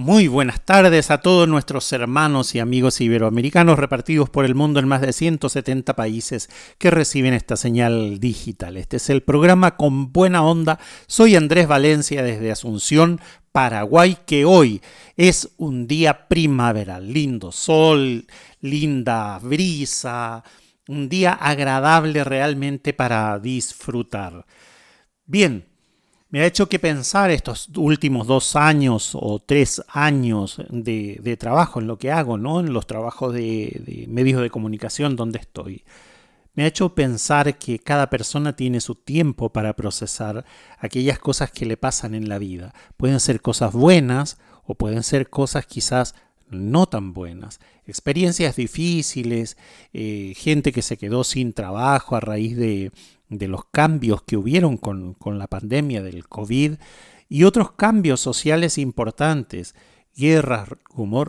Muy buenas tardes a todos nuestros hermanos y amigos iberoamericanos repartidos por el mundo en más de 170 países que reciben esta señal digital. Este es el programa Con Buena Onda. Soy Andrés Valencia desde Asunción, Paraguay, que hoy es un día primaveral. Lindo sol, linda brisa, un día agradable realmente para disfrutar. Bien, me ha hecho que pensar estos últimos dos años o tres años de, trabajo en lo que hago, ¿no? En los trabajos de, medios de comunicación donde estoy. Me ha hecho pensar que cada persona tiene su tiempo para procesar aquellas cosas que le pasan en la vida. Pueden ser cosas buenas o pueden ser cosas quizás no tan buenas. Experiencias difíciles, eh, gente que se quedó sin trabajo a raíz de, de los cambios que hubieron con, la pandemia del COVID y otros cambios sociales importantes, guerras,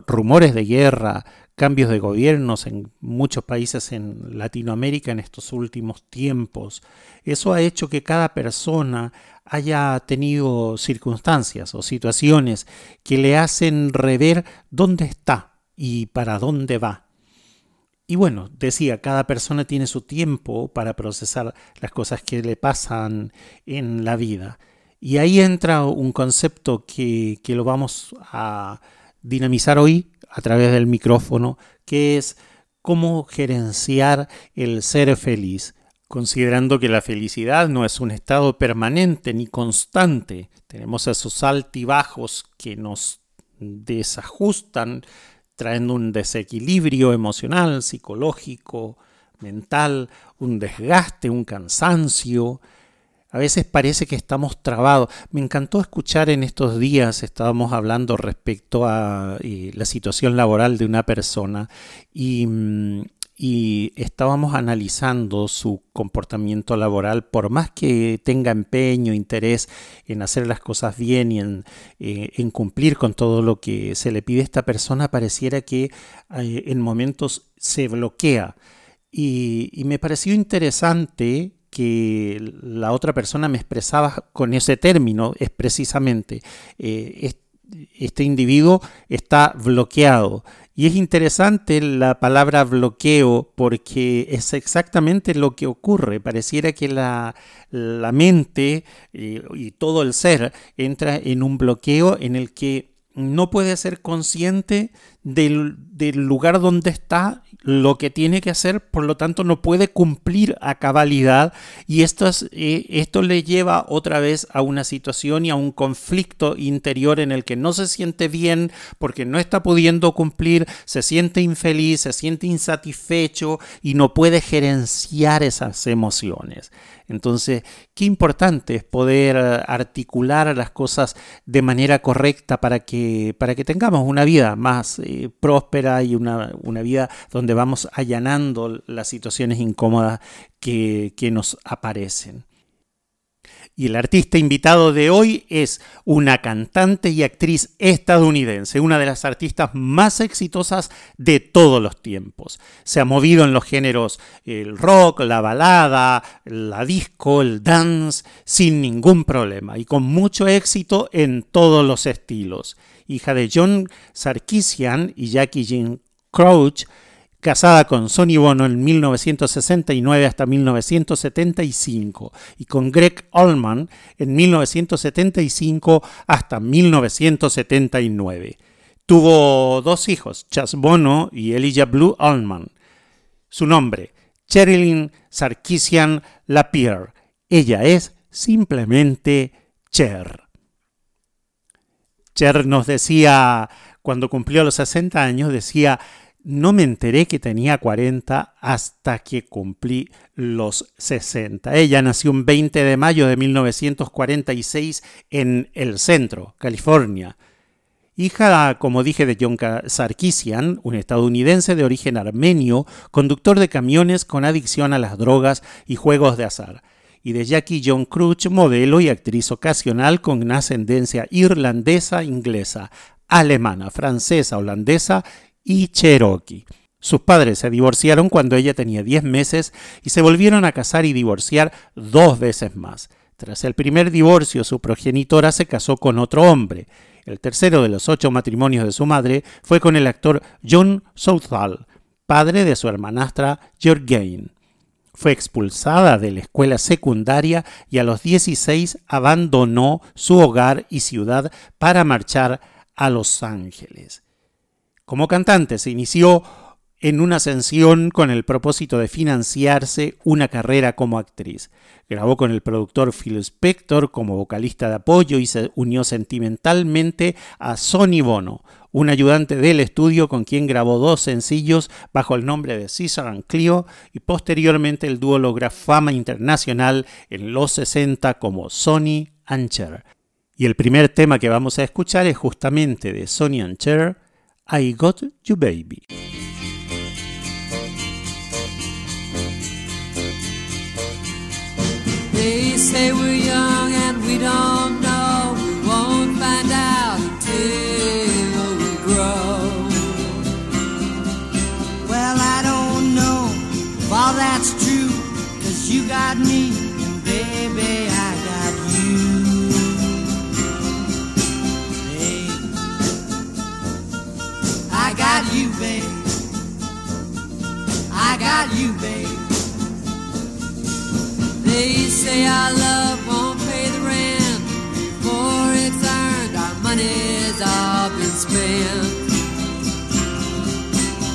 rumores de guerra, cambios de gobiernos en muchos países en Latinoamérica en estos últimos tiempos. Eso ha hecho que cada persona haya tenido circunstancias o situaciones que le hacen rever dónde está y para dónde va. Y bueno, decía, cada persona tiene su tiempo para procesar las cosas que le pasan en la vida. Y ahí entra un concepto que, que lo vamos a dinamizar hoy a través del micrófono, que es cómo gerenciar el ser feliz, considerando que la felicidad no es un estado permanente ni constante. Tenemos esos altibajos que nos desajustan trayendo un desequilibrio emocional, psicológico, mental, un desgaste, un cansancio. A veces parece que estamos trabados. Me encantó escuchar en estos días, estábamos hablando respecto a eh, la situación laboral de una persona y mm, y estábamos analizando su comportamiento laboral, por más que tenga empeño, interés en hacer las cosas bien y en, eh, cumplir con todo lo que se le pide a esta persona, pareciera que eh, en momentos se bloquea. Y, me pareció interesante que la otra persona me expresaba con ese término, es precisamente, eh, este individuo está bloqueado y es interesante la palabra bloqueo porque es exactamente lo que ocurre. Pareciera que la, mente eh, y todo el ser entra en un bloqueo en el que no puede ser consciente del, lugar donde está, lo que tiene que hacer, por lo tanto no puede cumplir a cabalidad y esto, es, eh, esto le lleva otra vez a una situación y a un conflicto interior en el que no se siente bien porque no está pudiendo cumplir, se siente infeliz, se siente insatisfecho y no puede gerenciar esas emociones. Entonces, qué importante es poder eh, articular las cosas de manera correcta para que, para que tengamos una vida más eh, próspera y una, una, vida donde vamos allanando las situaciones incómodas que, que nos aparecen. Y el artista invitado de hoy es una cantante y actriz estadounidense, una de las artistas más exitosas de todos los tiempos. Se ha movido en los géneros el rock, la balada, la disco, el dance, sin ningún problema y con mucho éxito en todos los estilos. Hija de John Sarkisian y Jackie Jean Crouch, casada con Sonny Bono en 1969 hasta 1975 y con Greg Allman en 1975 hasta 1979. Tuvo dos hijos, Chas Bono y Elijah Blue Allman. Su nombre, Cherilyn Sarkisian Lapierre. Ella es simplemente Cher. Cher nos decía, cuando cumplió los 60 años, decía, no me enteré que tenía 40 hasta que cumplí los 60. Ella nació un 20 de mayo de 1946 en el centro, California. hija, como dije, de John Sarkisian, un estadounidense de origen armenio, conductor de camiones con adicción a las drogas y juegos de azar, y de Jackie John Crutch, modelo y actriz ocasional con ascendencia irlandesa, inglesa, alemana, francesa, holandesa y cherokee. Sus padres se divorciaron cuando ella tenía 10 meses y se volvieron a casar y divorciar dos veces más. Tras el primer divorcio, su progenitora se casó con otro hombre. El tercero de los ocho matrimonios de su madre fue con el actor John Southall, padre de su hermanastra Georgine. Fue expulsada de la escuela secundaria y a los 16 abandonó su hogar y ciudad para marchar a Los Ángeles. Como cantante se inició en una ascensión con el propósito de financiarse una carrera como actriz. Grabó con el productor Phil Spector como vocalista de apoyo y se unió sentimentalmente a Sonny Bono, un ayudante del estudio con quien grabó dos sencillos bajo el nombre de Cesar and Cleo y posteriormente el dúo logra fama internacional en los 60 como Sonny and Cher. Y el primer tema que vamos a escuchar es justamente de Sonny and Cher, I Got You Baby. They say young and we don't got me, and baby, I got you. Hey, I got you, babe. I got you, babe. They say our love won't pay the rent before it's earned. Our money's all been spent.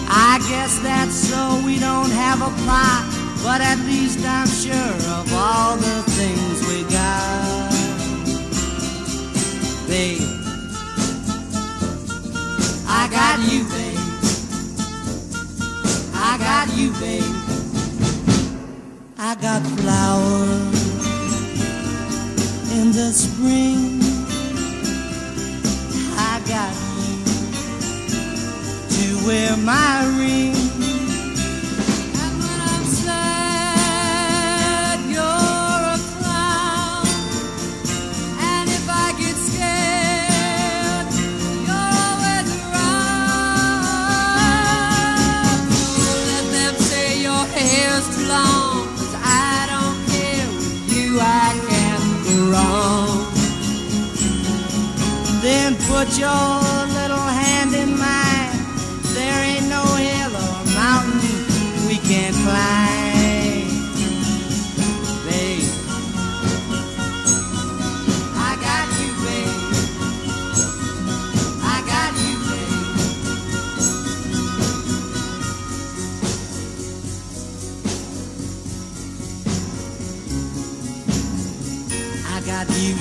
I guess that's so we don't have a plot, but at least I'm sure of all the things we got. Babe, I got you, babe. I got you, babe. I got flowers in the spring. I got you to wear my ring. Put your little hand in mine. There ain't no hill or mountain we can't climb. Babe, I got you, babe. I got you, babe. I got you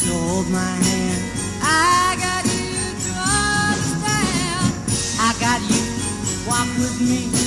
to hold my with me.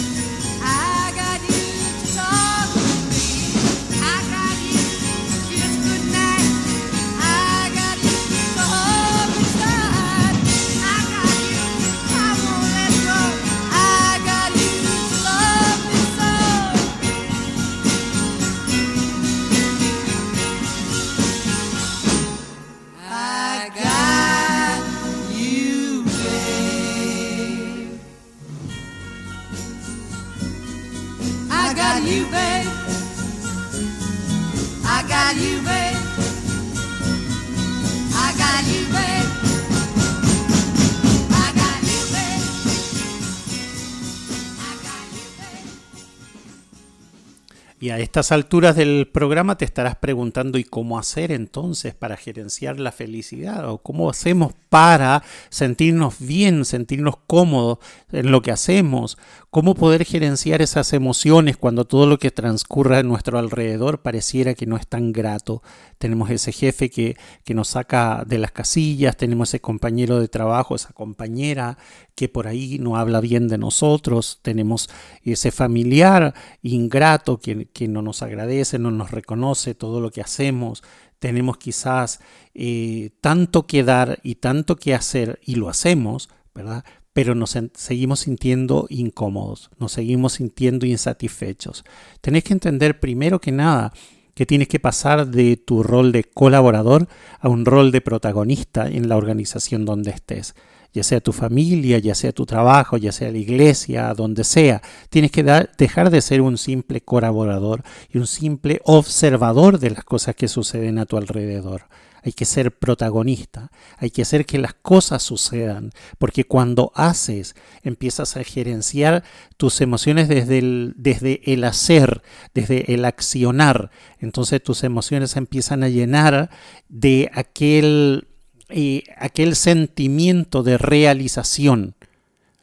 Y a estas alturas del programa te estarás preguntando ¿y cómo hacer entonces para gerenciar la felicidad? ¿O cómo hacemos para sentirnos bien, sentirnos cómodos en lo que hacemos? ¿Cómo poder gerenciar esas emociones cuando todo lo que transcurre a nuestro alrededor pareciera que no es tan grato? Tenemos ese jefe que, que nos saca de las casillas, tenemos ese compañero de trabajo, esa compañera que por ahí no habla bien de nosotros, tenemos ese familiar ingrato que, que no nos agradece, no nos reconoce todo lo que hacemos. Tenemos quizás eh, tanto que dar y tanto que hacer y lo hacemos, ¿verdad? Pero nos seguimos sintiendo incómodos, nos seguimos sintiendo insatisfechos. Tenés que entender primero que nada que tienes que pasar de tu rol de colaborador a un rol de protagonista en la organización donde estés ya sea tu familia, ya sea tu trabajo, ya sea la iglesia, donde sea. Tienes que dejar de ser un simple colaborador y un simple observador de las cosas que suceden a tu alrededor. Hay que ser protagonista, hay que hacer que las cosas sucedan, porque cuando haces empiezas a gerenciar tus emociones desde el, desde el hacer, desde el accionar. Entonces tus emociones empiezan a llenar de aquel y aquel sentimiento de realización.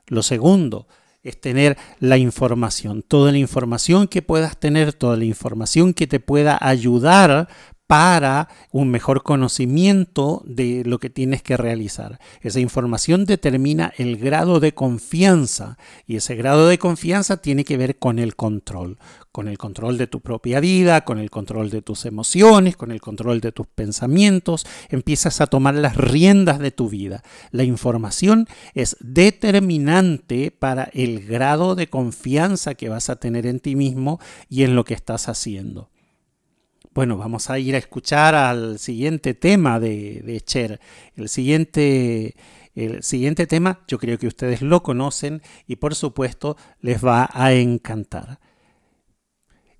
Lo segundo es tener la información, toda la información que puedas tener, toda la información que te pueda ayudar para un mejor conocimiento de lo que tienes que realizar. Esa información determina el grado de confianza y ese grado de confianza tiene que ver con el control, con el control de tu propia vida, con el control de tus emociones, con el control de tus pensamientos, empiezas a tomar las riendas de tu vida. La información es determinante para el grado de confianza que vas a tener en ti mismo y en lo que estás haciendo. Bueno, vamos a ir a escuchar al siguiente tema de, Cher. El siguiente, el siguiente tema yo creo que ustedes lo conocen y por supuesto les va a encantar.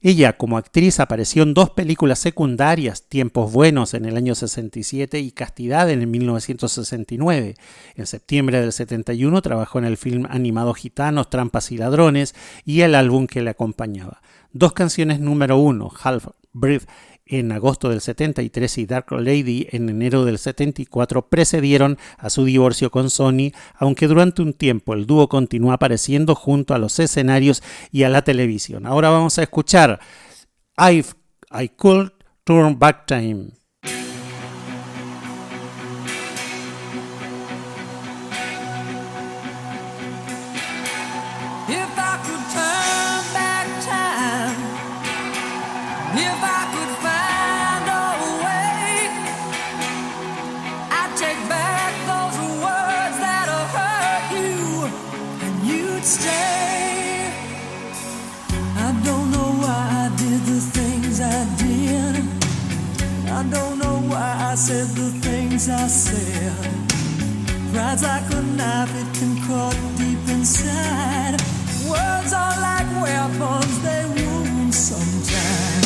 Ella como actriz apareció en dos películas secundarias, Tiempos Buenos en el año 67 y Castidad en el 1969. En septiembre del 71 trabajó en el film animado Gitanos, Trampas y Ladrones y el álbum que le acompañaba. Dos canciones número uno, Half Breath en agosto del 73 y Dark Lady en enero del 74 precedieron a su divorcio con Sony, aunque durante un tiempo el dúo continuó apareciendo junto a los escenarios y a la televisión. Ahora vamos a escuchar I Could Turn Back Time. Said the things I said. Pride's like a knife, it can cut deep inside. Words are like weapons, they wound sometimes.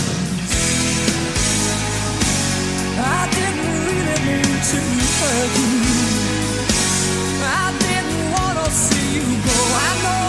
I didn't really mean to hurt you. I didn't want to see you go. I know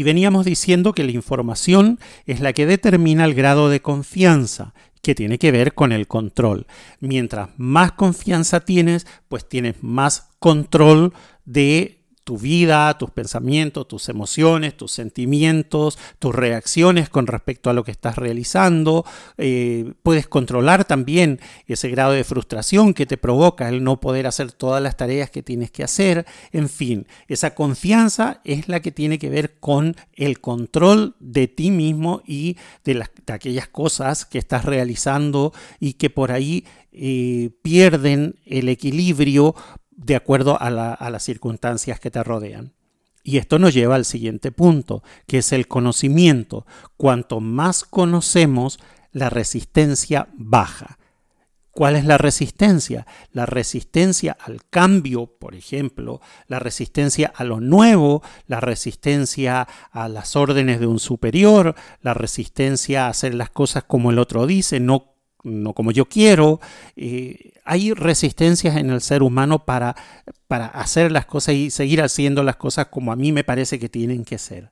Y veníamos diciendo que la información es la que determina el grado de confianza, que tiene que ver con el control. Mientras más confianza tienes, pues tienes más control de tu vida, tus pensamientos, tus emociones, tus sentimientos, tus reacciones con respecto a lo que estás realizando. Eh, puedes controlar también ese grado de frustración que te provoca el no poder hacer todas las tareas que tienes que hacer. En fin, esa confianza es la que tiene que ver con el control de ti mismo y de, las, de aquellas cosas que estás realizando y que por ahí eh, pierden el equilibrio de acuerdo a, la, a, las circunstancias que te rodean. Y esto nos lleva al siguiente punto, que es el conocimiento. Cuanto más conocemos, la resistencia baja. ¿Cuál es la resistencia? La resistencia al cambio, por ejemplo, la resistencia a lo nuevo, la resistencia a las órdenes de un superior, la resistencia a hacer las cosas como el otro dice, no no como yo quiero. Eh, hay resistencias en el ser humano para, para hacer las cosas y seguir haciendo las cosas como a mí me parece que tienen que ser.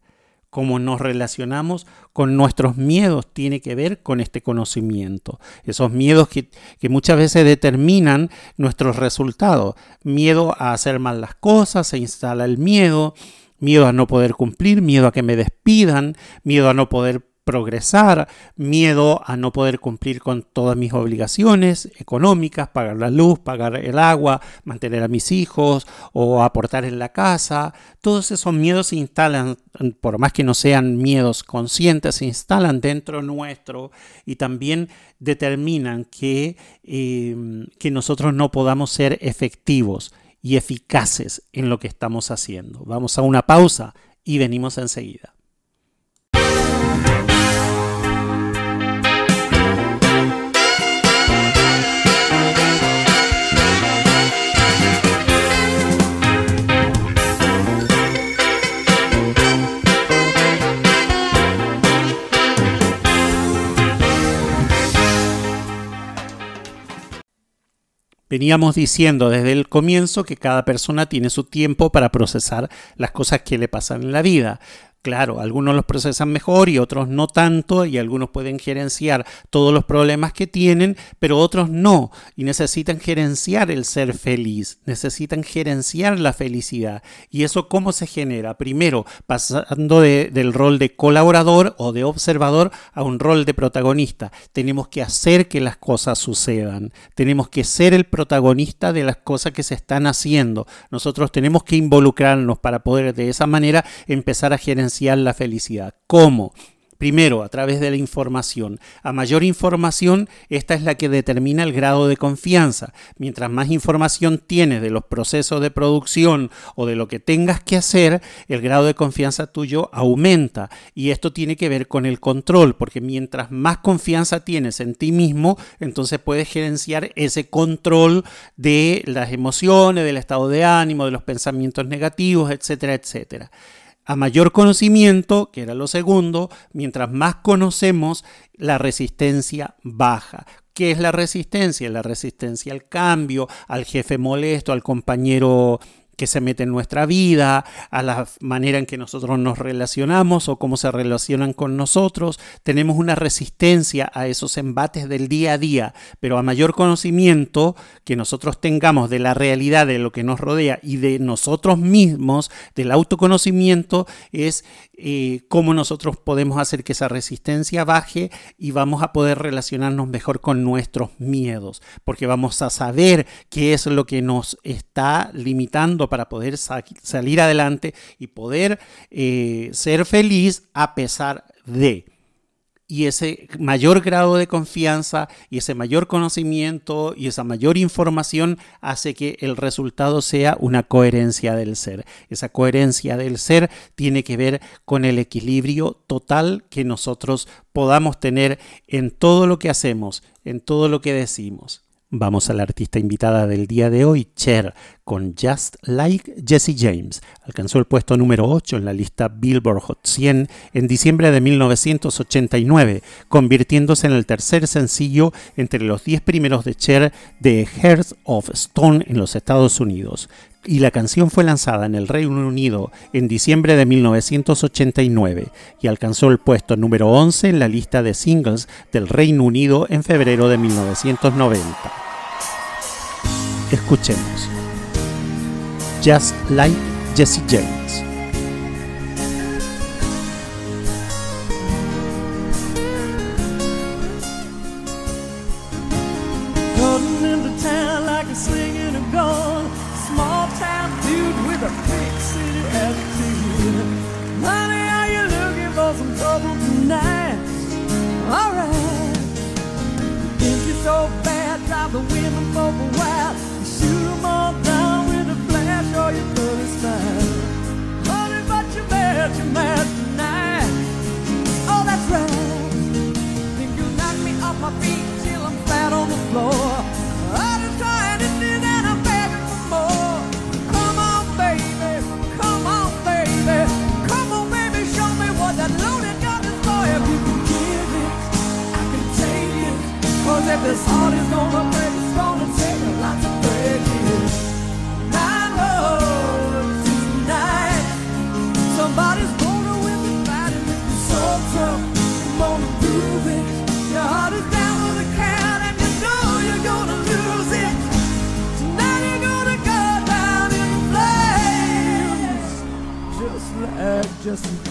Cómo nos relacionamos con nuestros miedos tiene que ver con este conocimiento. Esos miedos que, que muchas veces determinan nuestros resultados. Miedo a hacer mal las cosas, se instala el miedo, miedo a no poder cumplir, miedo a que me despidan, miedo a no poder progresar, miedo a no poder cumplir con todas mis obligaciones económicas, pagar la luz, pagar el agua, mantener a mis hijos o aportar en la casa. Todos esos miedos se instalan, por más que no sean miedos conscientes, se instalan dentro nuestro y también determinan que, eh, que nosotros no podamos ser efectivos y eficaces en lo que estamos haciendo. Vamos a una pausa y venimos enseguida. Veníamos diciendo desde el comienzo que cada persona tiene su tiempo para procesar las cosas que le pasan en la vida. Claro, algunos los procesan mejor y otros no tanto, y algunos pueden gerenciar todos los problemas que tienen, pero otros no, y necesitan gerenciar el ser feliz, necesitan gerenciar la felicidad. ¿Y eso cómo se genera? Primero, pasando de, del rol de colaborador o de observador a un rol de protagonista. Tenemos que hacer que las cosas sucedan, tenemos que ser el protagonista de las cosas que se están haciendo. Nosotros tenemos que involucrarnos para poder de esa manera empezar a gerenciar la felicidad. ¿Cómo? Primero, a través de la información. A mayor información, esta es la que determina el grado de confianza. Mientras más información tienes de los procesos de producción o de lo que tengas que hacer, el grado de confianza tuyo aumenta. Y esto tiene que ver con el control, porque mientras más confianza tienes en ti mismo, entonces puedes gerenciar ese control de las emociones, del estado de ánimo, de los pensamientos negativos, etcétera, etcétera. A mayor conocimiento, que era lo segundo, mientras más conocemos, la resistencia baja. ¿Qué es la resistencia? La resistencia al cambio, al jefe molesto, al compañero que se mete en nuestra vida, a la manera en que nosotros nos relacionamos o cómo se relacionan con nosotros. Tenemos una resistencia a esos embates del día a día, pero a mayor conocimiento que nosotros tengamos de la realidad de lo que nos rodea y de nosotros mismos, del autoconocimiento, es eh, cómo nosotros podemos hacer que esa resistencia baje y vamos a poder relacionarnos mejor con nuestros miedos, porque vamos a saber qué es lo que nos está limitando para poder salir adelante y poder eh, ser feliz a pesar de y ese mayor grado de confianza y ese mayor conocimiento y esa mayor información hace que el resultado sea una coherencia del ser. Esa coherencia del ser tiene que ver con el equilibrio total que nosotros podamos tener en todo lo que hacemos, en todo lo que decimos. Vamos a la artista invitada del día de hoy, Cher, con Just Like Jesse James. Alcanzó el puesto número 8 en la lista Billboard Hot 100 en diciembre de 1989, convirtiéndose en el tercer sencillo entre los 10 primeros de Cher de Hearts of Stone en los Estados Unidos. Y la canción fue lanzada en el Reino Unido en diciembre de 1989 y alcanzó el puesto número 11 en la lista de singles del Reino Unido en febrero de 1990. Escuchemos. Just Like Jesse James. My feet till I'm flat on the floor. I just I'm begging for more. Come on, baby, come on, baby, come on, baby, show me what that loaded gun is for. If you can give it, I can take it. Cause if this heart is gonna like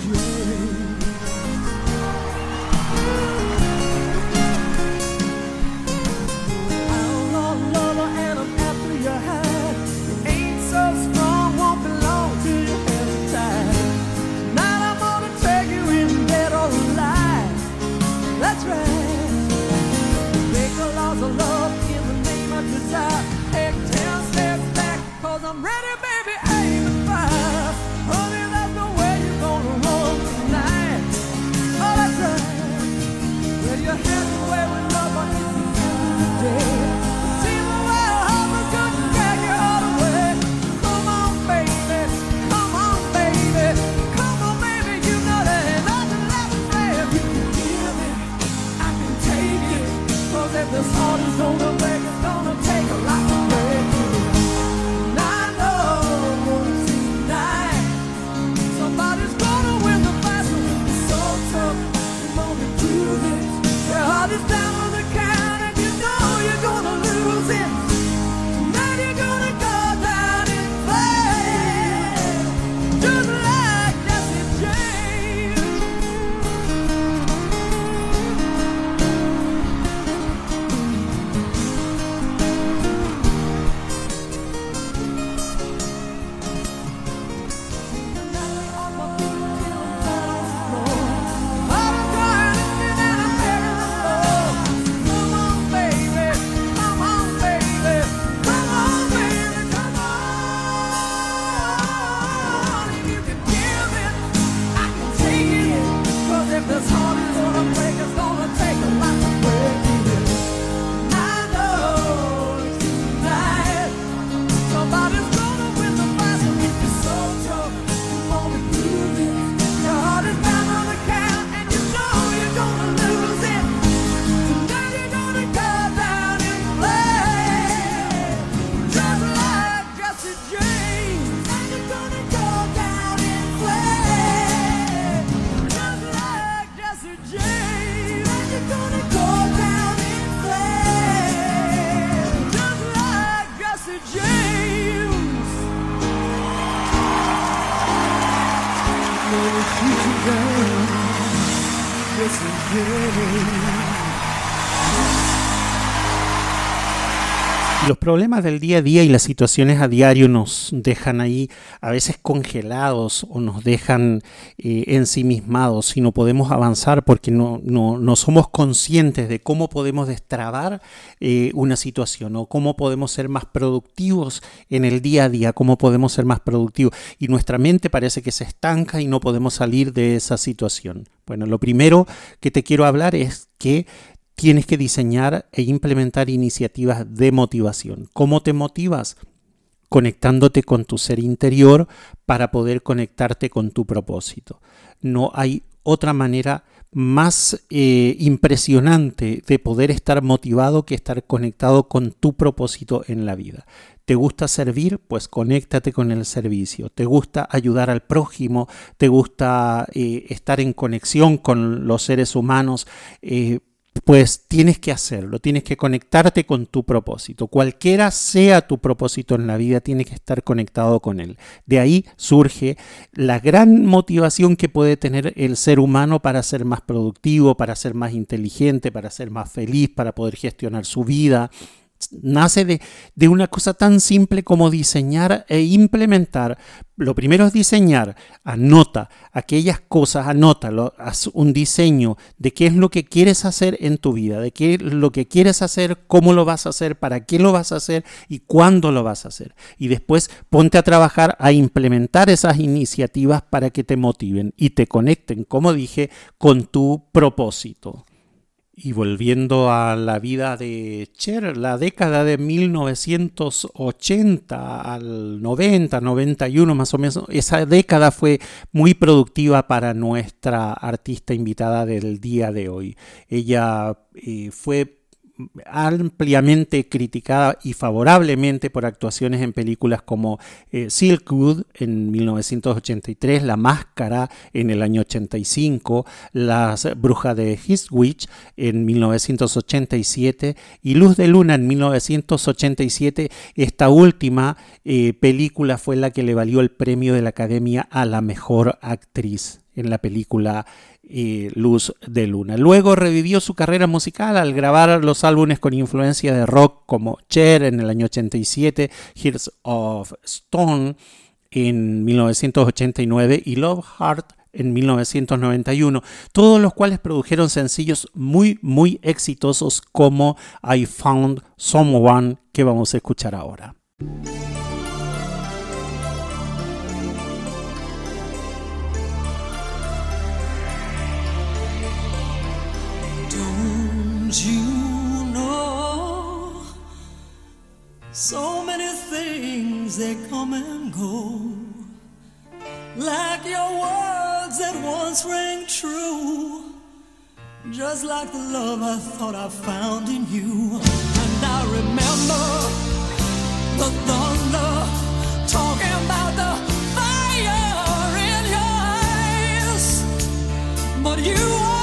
problemas del día a día y las situaciones a diario nos dejan ahí a veces congelados o nos dejan eh, ensimismados y no podemos avanzar porque no, no, somos conscientes de cómo podemos destrabar eh, una situación o cómo podemos ser más productivos en el día a día, cómo podemos ser más productivos. Y nuestra mente parece que se estanca y no podemos salir de esa situación. Bueno, lo primero que te quiero hablar es que tienes que diseñar e implementar iniciativas de motivación. ¿Cómo te motivas? Conectándote con tu ser interior para poder conectarte con tu propósito. No hay otra manera más eh, impresionante de poder estar motivado que estar conectado con tu propósito en la vida. ¿Te gusta servir? Pues conéctate con el servicio. ¿Te gusta ayudar al prójimo? ¿Te gusta eh, estar en conexión con los seres humanos? Eh, pues tienes que hacerlo, tienes que conectarte con tu propósito. Cualquiera sea tu propósito en la vida, tienes que estar conectado con él. De ahí surge la gran motivación que puede tener el ser humano para ser más productivo, para ser más inteligente, para ser más feliz, para poder gestionar su vida, nace de, una cosa tan simple como diseñar e implementar. Lo primero es diseñar, anota aquellas cosas, anota haz un diseño de qué es lo que quieres hacer en tu vida, de qué es lo que quieres hacer, cómo lo vas a hacer, para qué lo vas a hacer y cuándo lo vas a hacer. Y después ponte a trabajar a implementar esas iniciativas para que te motiven y te conecten, como dije, con tu propósito. Y volviendo a la vida de Cher, la década de 1980 al 90, 91 más o menos, esa década fue muy productiva para nuestra artista invitada del día de hoy. Ella eh, fue ampliamente criticada y favorablemente por actuaciones en películas como eh, Silkwood en 1983, La Máscara en el año 85, Las Brujas de Eastwich en 1987 y Luz de Luna en 1987. Esta última eh, película fue la que le valió el premio de la Academia a la Mejor Actriz en la película Luz de Luna. Luego revivió su carrera musical al grabar los álbumes con influencia de rock como Cher en el año 87, Hearts of Stone en 1989 y Love Heart en 1991, todos los cuales produjeron sencillos muy muy exitosos como I Found Someone que vamos a escuchar ahora. Don't you know so many things that come and go, like your words that once rang true, just like the love I thought I found in you. And I remember the thunder talking about the fire in your eyes, but you.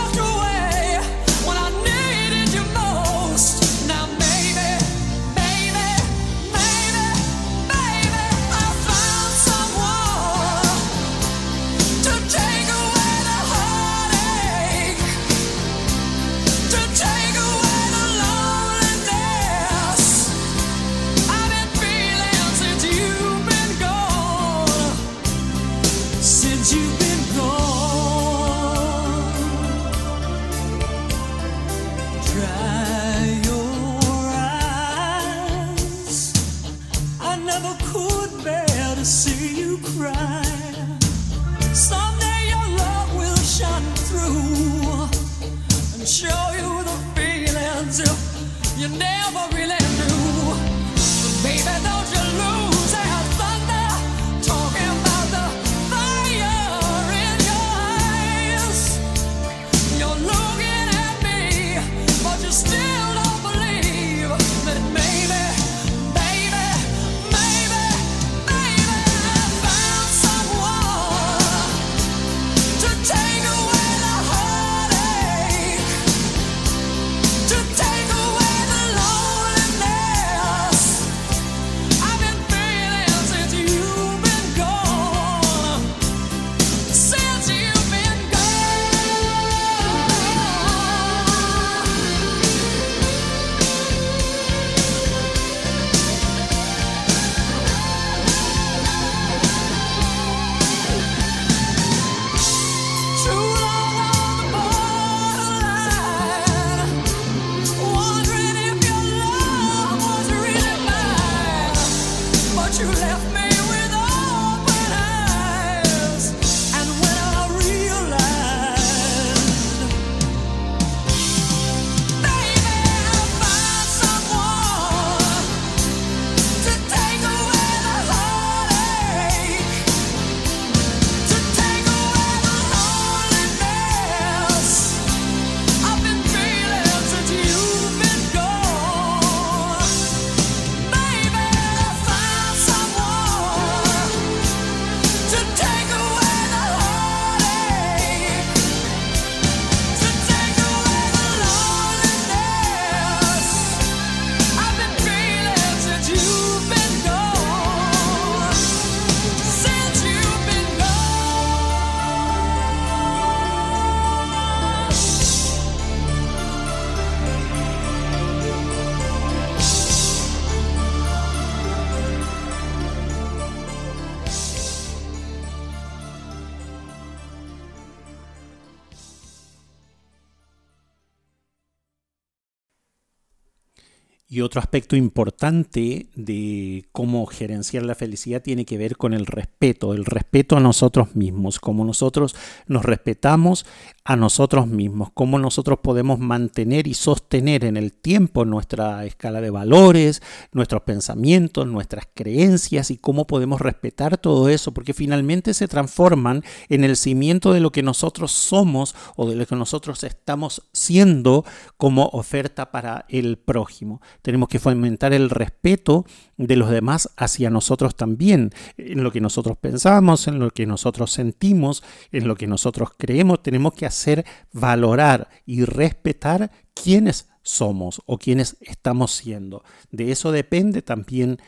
Otro aspecto importante de cómo gerenciar la felicidad tiene que ver con el respeto, el respeto a nosotros mismos, cómo nosotros nos respetamos a nosotros mismos, cómo nosotros podemos mantener y sostener en el tiempo nuestra escala de valores, nuestros pensamientos, nuestras creencias y cómo podemos respetar todo eso, porque finalmente se transforman en el cimiento de lo que nosotros somos o de lo que nosotros estamos siendo como oferta para el prójimo. Tenemos que fomentar el respeto de los demás hacia nosotros también, en lo que nosotros pensamos, en lo que nosotros sentimos, en lo que nosotros creemos. Tenemos que hacer valorar y respetar quiénes somos o quiénes estamos siendo. De eso depende también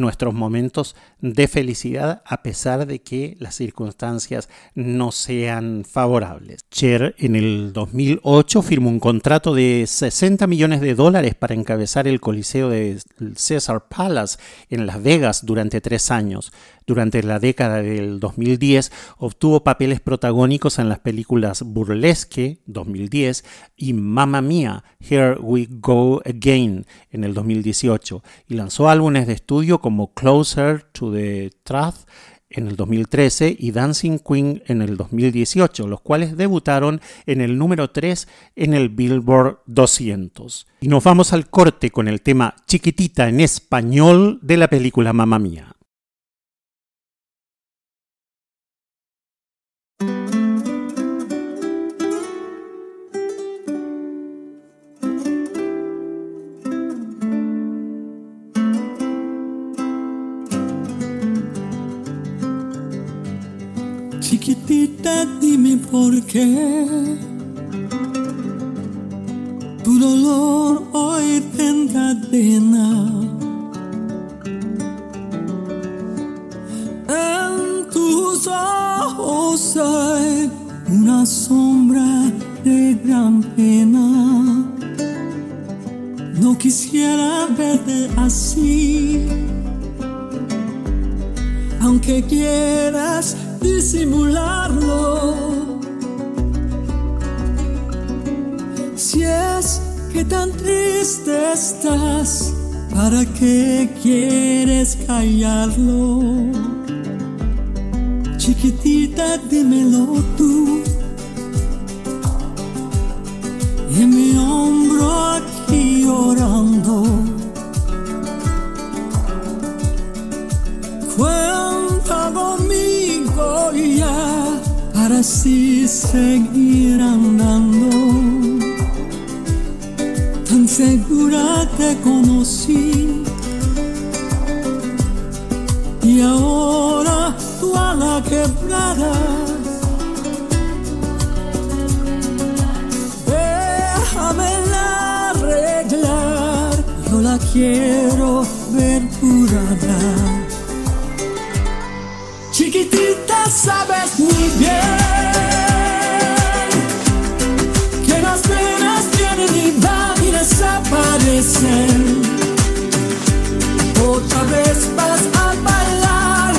nuestros momentos de felicidad a pesar de que las circunstancias no sean favorables. Cher en el 2008 firmó un contrato de 60 millones de dólares para encabezar el Coliseo de Cesar Palace en Las Vegas durante tres años. Durante la década del 2010 obtuvo papeles protagónicos en las películas Burlesque 2010 y Mamma Mia, Here We Go Again en el 2018 y lanzó álbumes de estudio como Closer to the Truth en el 2013 y Dancing Queen en el 2018, los cuales debutaron en el número 3 en el Billboard 200. Y nos vamos al corte con el tema Chiquitita en español de la película Mamma Mía. Dime por qué tu dolor hoy te encadena. En tus ojos hay una sombra de gran pena. No quisiera verte así, aunque quieras disimularlo. Si es que tan triste estás, ¿para qué quieres callarlo? Chiquitita, dímelo tú. Y en mi hombro aquí llorando. Así seguir andando. Tan segura te conocí y ahora tú a la quebrada. Déjame arreglar, yo la quiero ver curada. Chiquitita, sabes muy bien Otra vez vas a bailar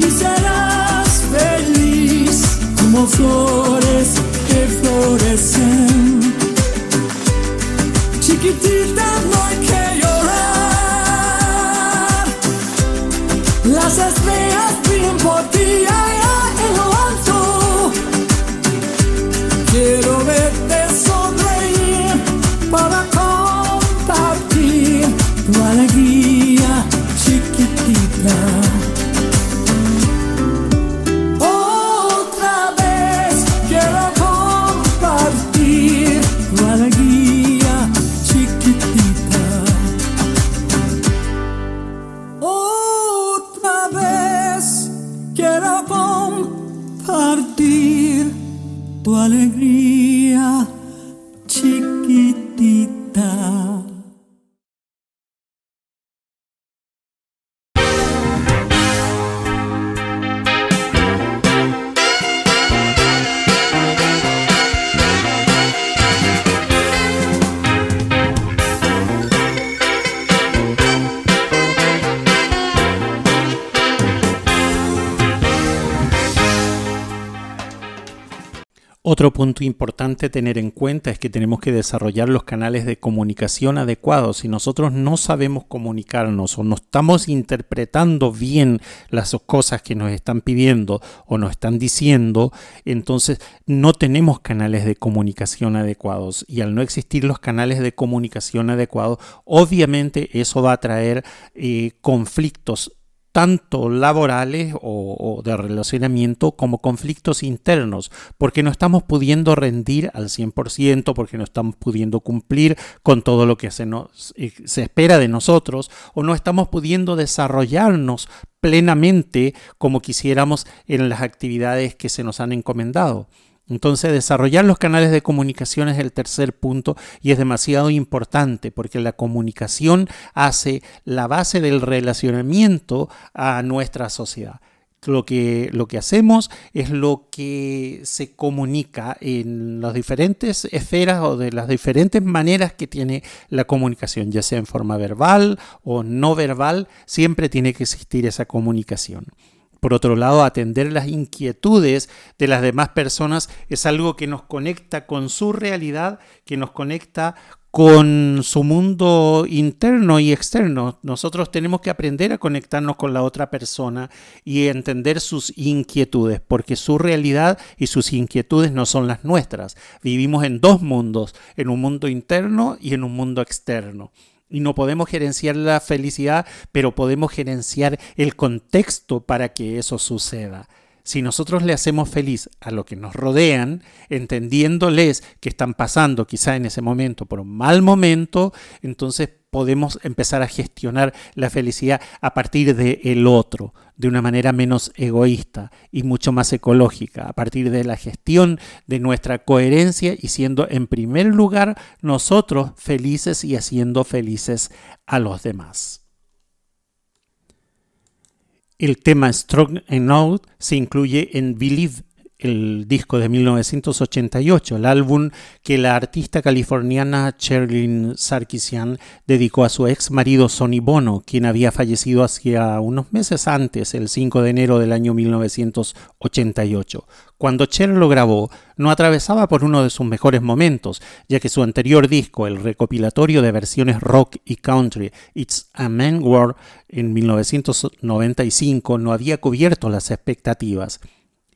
y serás feliz como flores que florecen. Otro punto importante tener en cuenta es que tenemos que desarrollar los canales de comunicación adecuados. Si nosotros no sabemos comunicarnos o no estamos interpretando bien las cosas que nos están pidiendo o nos están diciendo, entonces no tenemos canales de comunicación adecuados. Y al no existir los canales de comunicación adecuados, obviamente eso va a traer eh, conflictos tanto laborales o, de relacionamiento como conflictos internos, porque no estamos pudiendo rendir al 100%, porque no estamos pudiendo cumplir con todo lo que se, nos, eh, se espera de nosotros, o no estamos pudiendo desarrollarnos plenamente como quisiéramos en las actividades que se nos han encomendado. Entonces, desarrollar los canales de comunicación es el tercer punto y es demasiado importante porque la comunicación hace la base del relacionamiento a nuestra sociedad. Lo que, lo que hacemos es lo que se comunica en las diferentes esferas o de las diferentes maneras que tiene la comunicación, ya sea en forma verbal o no verbal, siempre tiene que existir esa comunicación. Por otro lado, atender las inquietudes de las demás personas es algo que nos conecta con su realidad, que nos conecta con su mundo interno y externo. Nosotros tenemos que aprender a conectarnos con la otra persona y entender sus inquietudes, porque su realidad y sus inquietudes no son las nuestras. Vivimos en dos mundos, en un mundo interno y en un mundo externo. Y no podemos gerenciar la felicidad, pero podemos gerenciar el contexto para que eso suceda. Si nosotros le hacemos feliz a lo que nos rodean, entendiéndoles que están pasando quizá en ese momento por un mal momento, entonces podemos empezar a gestionar la felicidad a partir de el otro, de una manera menos egoísta y mucho más ecológica, a partir de la gestión de nuestra coherencia y siendo en primer lugar nosotros felices y haciendo felices a los demás. El tema Strong and Out se incluye en Believe el disco de 1988, el álbum que la artista californiana Sherilyn Sarkisian dedicó a su ex marido Sonny Bono, quien había fallecido hacía unos meses antes, el 5 de enero del año 1988. Cuando Cher lo grabó, no atravesaba por uno de sus mejores momentos, ya que su anterior disco, el recopilatorio de versiones rock y country It's a Man World en 1995, no había cubierto las expectativas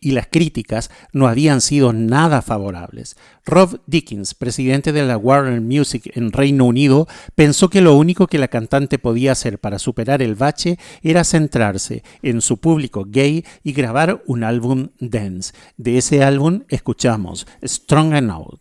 y las críticas no habían sido nada favorables. Rob Dickens, presidente de la Warner Music en Reino Unido, pensó que lo único que la cantante podía hacer para superar el bache era centrarse en su público gay y grabar un álbum dance. De ese álbum escuchamos Strong and Out.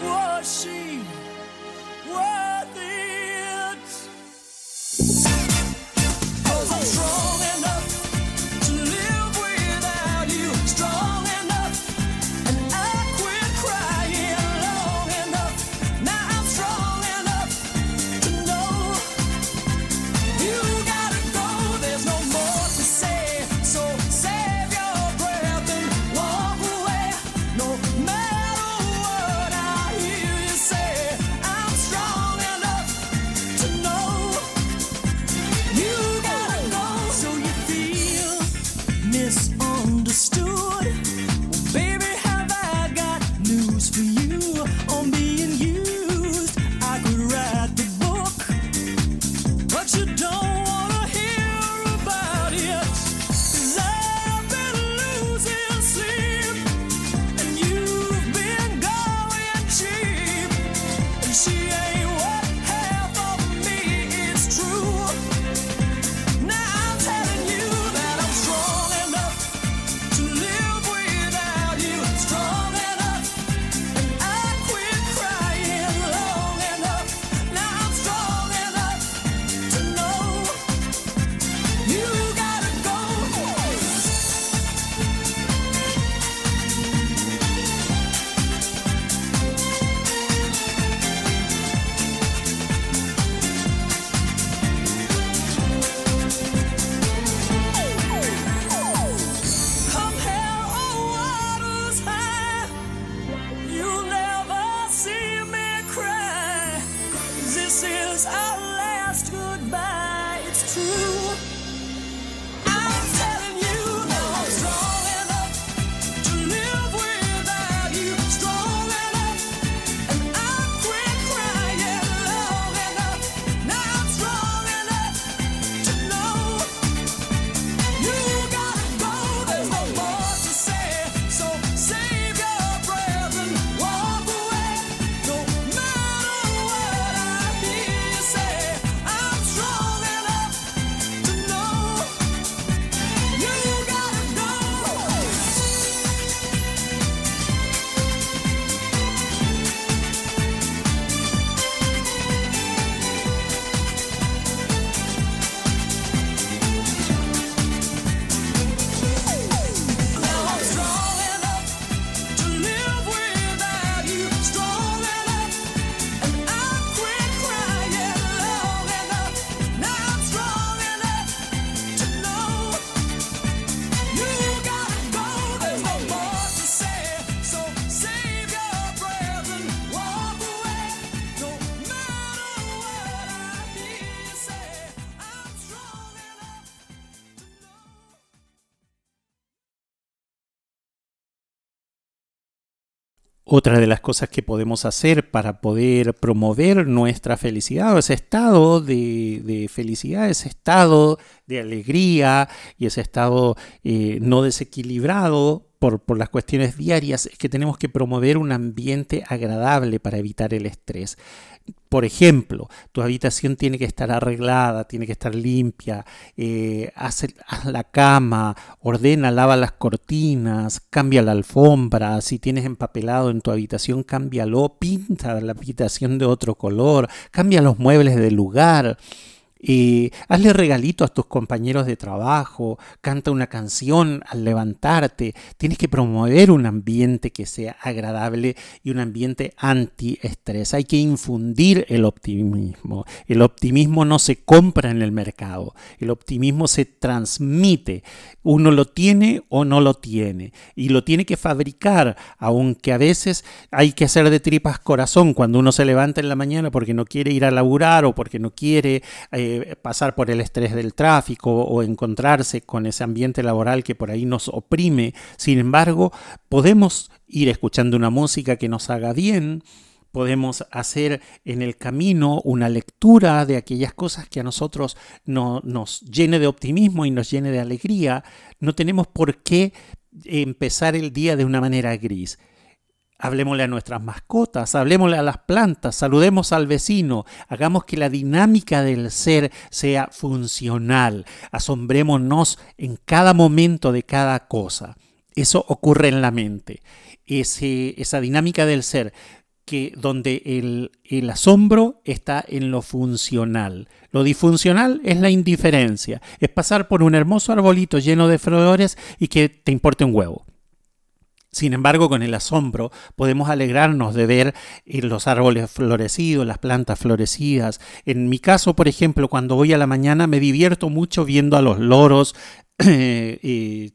我心，我的。Otra de las cosas que podemos hacer para poder promover nuestra felicidad o ese estado de, felicidad, ese estado de alegría y ese estado eh, no desequilibrado por, las cuestiones diarias es que tenemos que promover un ambiente agradable para evitar el estrés. Por ejemplo, tu habitación tiene que estar arreglada, tiene que estar limpia, eh, haz, haz, la cama, ordena, lava las cortinas, cambia la alfombra, si tienes empapelado en tu habitación, cámbialo, pinta la habitación de otro color, cambia los muebles de lugar. Hazle regalito a tus compañeros de trabajo, canta una canción al levantarte. Tienes que promover un ambiente que sea agradable y un ambiente antiestrés. Hay que infundir el optimismo. El optimismo no se compra en el mercado. El optimismo se transmite. Uno lo tiene o no lo tiene. Y lo tiene que fabricar, aunque a veces hay que hacer de tripas corazón cuando uno se levanta en la mañana porque no quiere ir a laburar o porque no quiere... Eh, pasar por el estrés del tráfico o encontrarse con ese ambiente laboral que por ahí nos oprime. Sin embargo, podemos ir escuchando una música que nos haga bien, podemos hacer en el camino una lectura de aquellas cosas que a nosotros no, nos llene de optimismo y nos llene de alegría. No tenemos por qué empezar el día de una manera gris. Hablemosle a nuestras mascotas, hablemosle a las plantas, saludemos al vecino, hagamos que la dinámica del ser sea funcional, asombrémonos en cada momento de cada cosa. Eso ocurre en la mente. Esa dinámica del ser, que donde el, el asombro está en lo funcional. Lo disfuncional es la indiferencia, es pasar por un hermoso arbolito lleno de flores y que te importe un huevo. Sin embargo, con el asombro podemos alegrarnos de ver eh, los árboles florecidos, las plantas florecidas. En mi caso, por ejemplo, cuando voy a la mañana me divierto mucho viendo a los loros eh,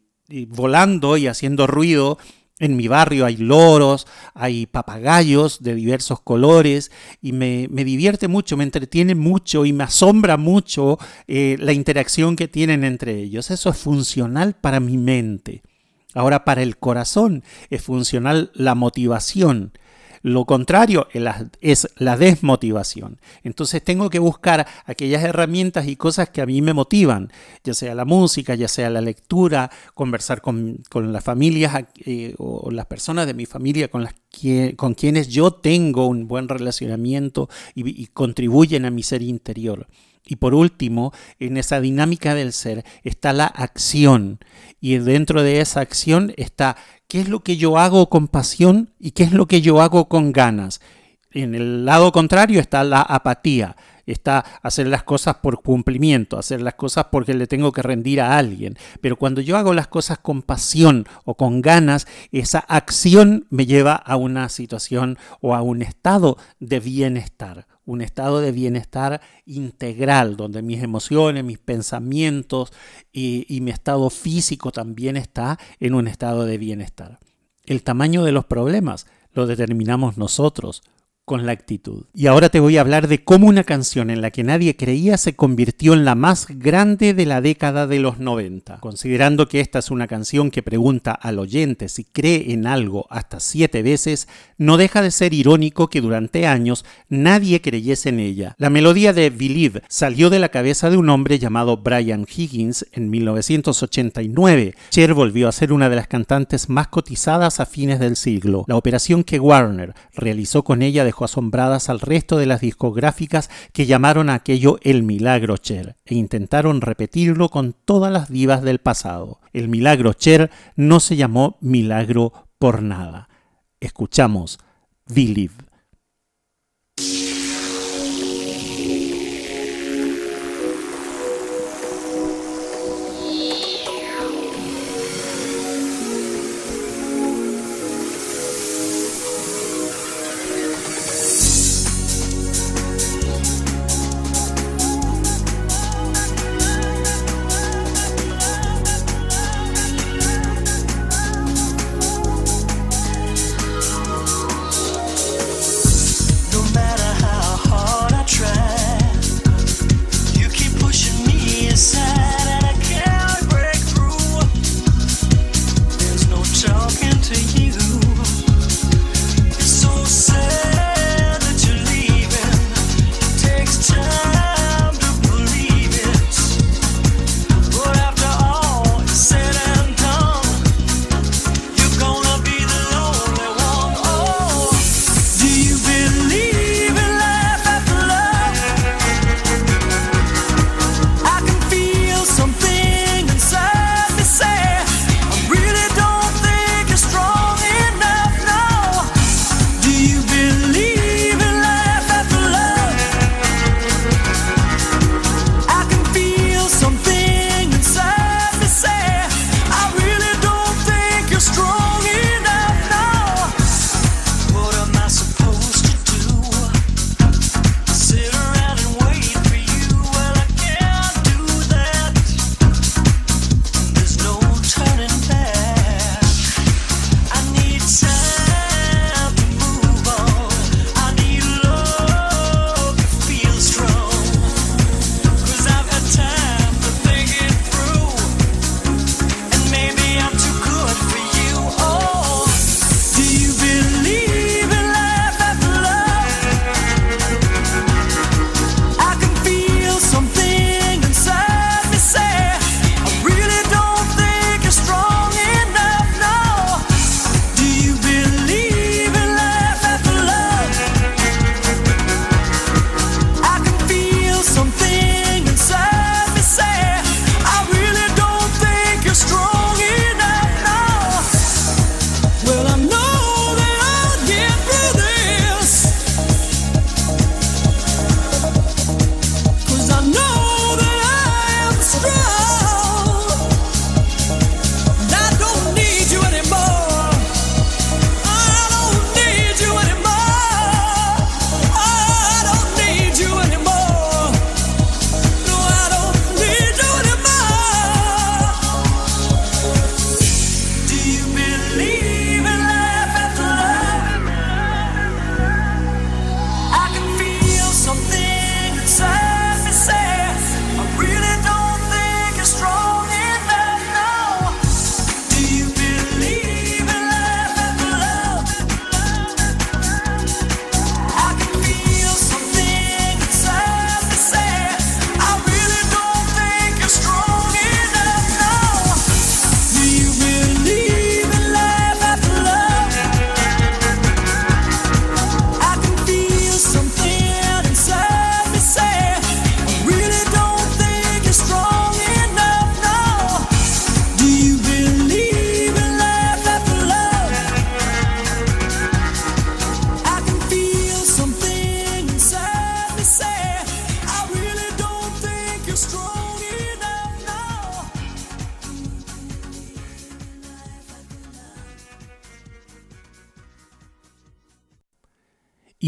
volando y haciendo ruido en mi barrio hay loros, hay papagayos de diversos colores y me, me, divierte mucho, me entretiene mucho y me asombra mucho eh, la interacción que tienen entre ellos. Eso es funcional para mi mente. Ahora, para el corazón es funcional la motivación. Lo contrario es la desmotivación. Entonces tengo que buscar aquellas herramientas y cosas que a mí me motivan, ya sea la música, ya sea la lectura, conversar con, con las familias eh, o las personas de mi familia con, las con quienes yo tengo un buen relacionamiento y contribuyen a mi ser interior. Y por último, en esa dinámica del ser está la acción. Y dentro de esa acción está qué es lo que yo hago con pasión y qué es lo que yo hago con ganas. En el lado contrario está la apatía. Está hacer las cosas por cumplimiento, hacer las cosas porque le tengo que rendir a alguien. Pero cuando yo hago las cosas con pasión o con ganas, esa acción me lleva a una situación o a un estado de bienestar un estado de bienestar integral, donde mis emociones, mis pensamientos y, mi estado físico también está en un estado de bienestar. El tamaño de los problemas lo determinamos nosotros, con la actitud. Y ahora te voy a hablar de cómo una canción en la que nadie creía se convirtió en la más grande de la década de los 90. Considerando que esta es una canción que pregunta al oyente si cree en algo hasta siete veces, no deja de ser irónico que durante años nadie creyese en ella. La melodía de Believe salió de la cabeza de un hombre llamado Brian Higgins en 1989. Cher volvió a ser una de las cantantes más cotizadas a fines del siglo. La operación que Warner realizó con ella asombradas al resto de las discográficas que llamaron a aquello el milagro Cher e intentaron repetirlo con todas las divas del pasado. El milagro Cher no se llamó milagro por nada. Escuchamos Believe.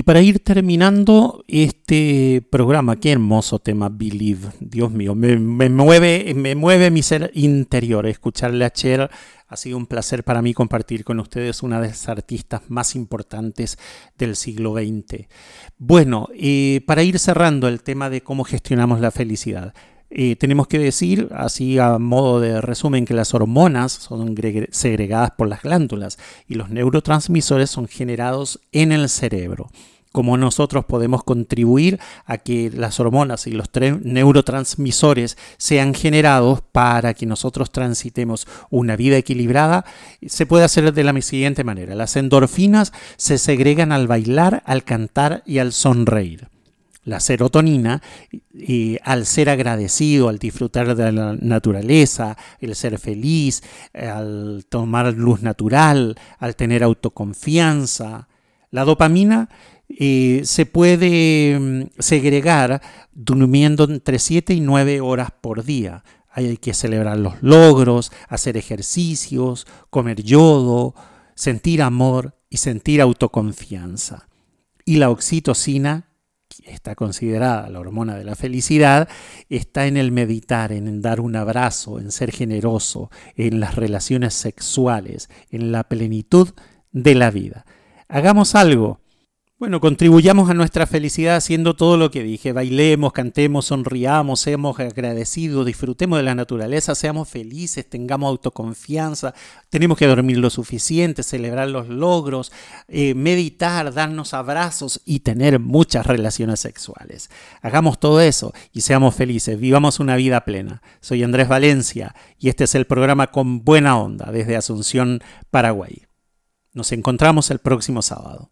Para ir terminando este programa, qué hermoso tema Believe, Dios mío, me, mueve, me mueve mi ser interior escucharle a Cher. Ha sido un placer para mí compartir con ustedes una de las artistas más importantes del siglo XX. Bueno, eh, para ir cerrando el tema de cómo gestionamos la felicidad. Eh, tenemos que decir, así a modo de resumen, que las hormonas son segregadas por las glándulas y los neurotransmisores son generados en el cerebro. Cómo nosotros podemos contribuir a que las hormonas y los neurotransmisores sean generados para que nosotros transitemos una vida equilibrada, se puede hacer de la siguiente manera. Las endorfinas se segregan al bailar, al cantar y al sonreír la serotonina, y al ser agradecido, al disfrutar de la naturaleza, el ser feliz, al tomar luz natural, al tener autoconfianza. La dopamina se puede mm, segregar durmiendo entre 7 y 9 horas por día. Hay que celebrar los logros, hacer ejercicios, comer yodo, sentir amor y sentir autoconfianza. Y la oxitocina está considerada la hormona de la felicidad, está en el meditar, en dar un abrazo, en ser generoso, en las relaciones sexuales, en la plenitud de la vida. Hagamos algo bueno, contribuyamos a nuestra felicidad haciendo todo lo que dije. Bailemos, cantemos, sonriamos, seamos agradecidos, disfrutemos de la naturaleza, seamos felices, tengamos autoconfianza, tenemos que dormir lo suficiente, celebrar los logros, eh, meditar, darnos abrazos y tener muchas relaciones sexuales. Hagamos todo eso y seamos felices, vivamos una vida plena. Soy Andrés Valencia y este es el programa Con Buena Onda desde Asunción, Paraguay. Nos encontramos el próximo sábado.